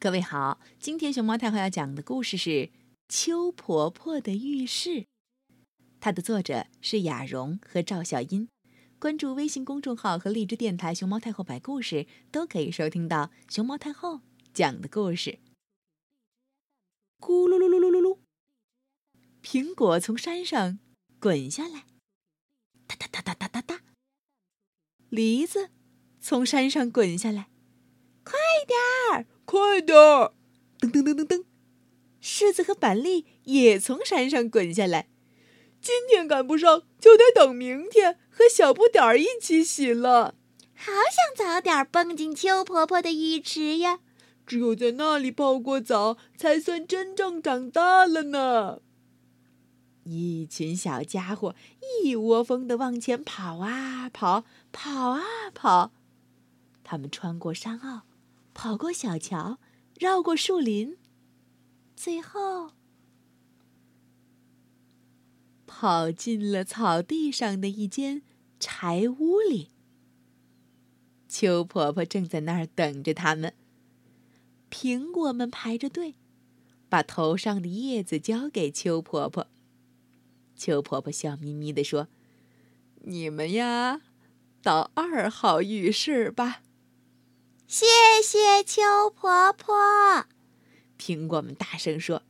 各位好，今天熊猫太后要讲的故事是《秋婆婆的浴室》，它的作者是雅蓉和赵小英。关注微信公众号和荔枝电台“熊猫太后摆故事”，都可以收听到熊猫太后讲的故事。咕噜噜噜噜噜噜，苹果从山上滚下来，哒哒哒哒哒哒哒。梨子从山上滚下来，快点儿！快点儿！噔噔噔噔噔，柿子和板栗也从山上滚下来。今天赶不上，就得等明天和小不点儿一起洗了。好想早点蹦进秋婆婆的浴池呀！只有在那里泡过澡，才算真正长大了呢。一群小家伙一窝蜂的往前跑啊跑，跑啊跑。他们穿过山坳。跑过小桥，绕过树林，最后跑进了草地上的一间柴屋里。秋婆婆正在那儿等着他们。苹果们排着队，把头上的叶子交给秋婆婆。秋婆婆笑眯眯地说：“你们呀，到二号浴室吧。”谢谢秋婆婆，苹果们大声说。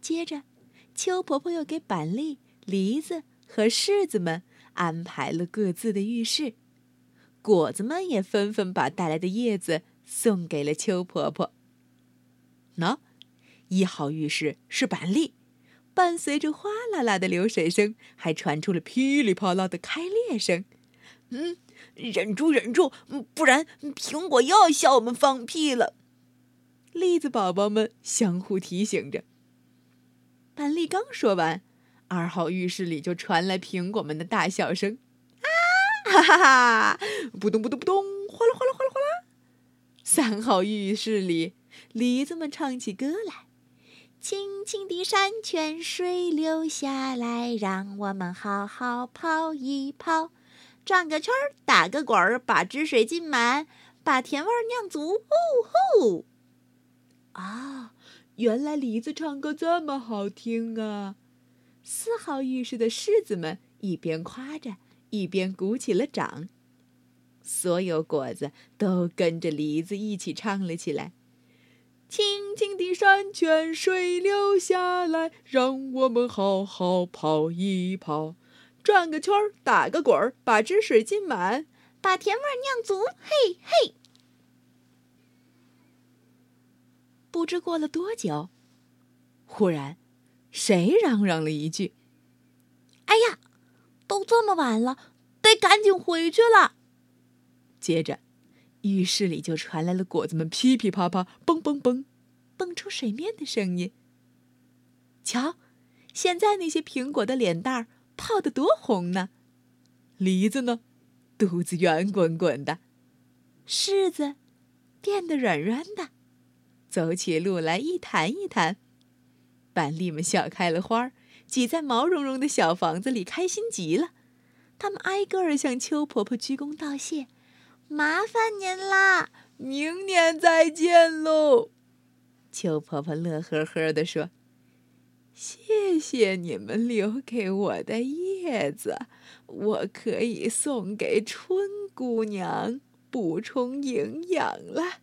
接着，秋婆婆又给板栗、梨子和柿子们安排了各自的浴室，果子们也纷纷把带来的叶子送给了秋婆婆。喏，一号浴室是板栗，伴随着哗啦啦的流水声，还传出了噼里啪啦的开裂声。嗯。忍住，忍住，不然苹果又要笑我们放屁了。栗子宝宝们相互提醒着。板栗刚说完，二号浴室里就传来苹果们的大笑声：“啊，哈哈哈！扑通扑通扑通，哗啦哗啦哗啦哗啦。”三号浴室里，梨子们唱起歌来：“清清的山泉水流下来，让我们好好泡一泡。”转个圈儿，打个滚儿，把汁水浸满，把甜味儿酿足。哦吼！啊，原来梨子唱歌这么好听啊！四号浴室的柿子们一边夸着，一边鼓起了掌。所有果子都跟着梨子一起唱了起来：“清清的山泉水流下来，让我们好好泡一泡。”转个圈儿，打个滚儿，把汁水浸满，把甜味酿足。嘿嘿！不知过了多久，忽然，谁嚷嚷了一句：“哎呀，都这么晚了，得赶紧回去了。”接着，浴室里就传来了果子们噼噼啪啪、蹦蹦蹦、蹦出水面的声音。瞧，现在那些苹果的脸蛋儿。泡得多红呢，梨子呢，肚子圆滚滚的，柿子变得软软的，走起路来一弹一弹。板栗们笑开了花，挤在毛茸茸的小房子里，开心极了。他们挨个儿向秋婆婆鞠躬道谢：“麻烦您啦，明年再见喽。”秋婆婆乐呵呵地说。谢谢你们留给我的叶子，我可以送给春姑娘补充营养了。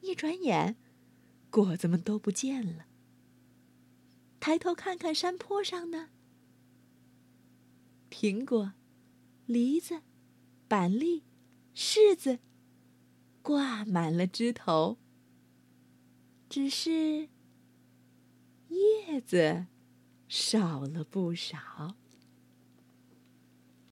一转眼，果子们都不见了。抬头看看山坡上呢，苹果、梨子、板栗、柿子挂满了枝头，只是。叶子少了不少。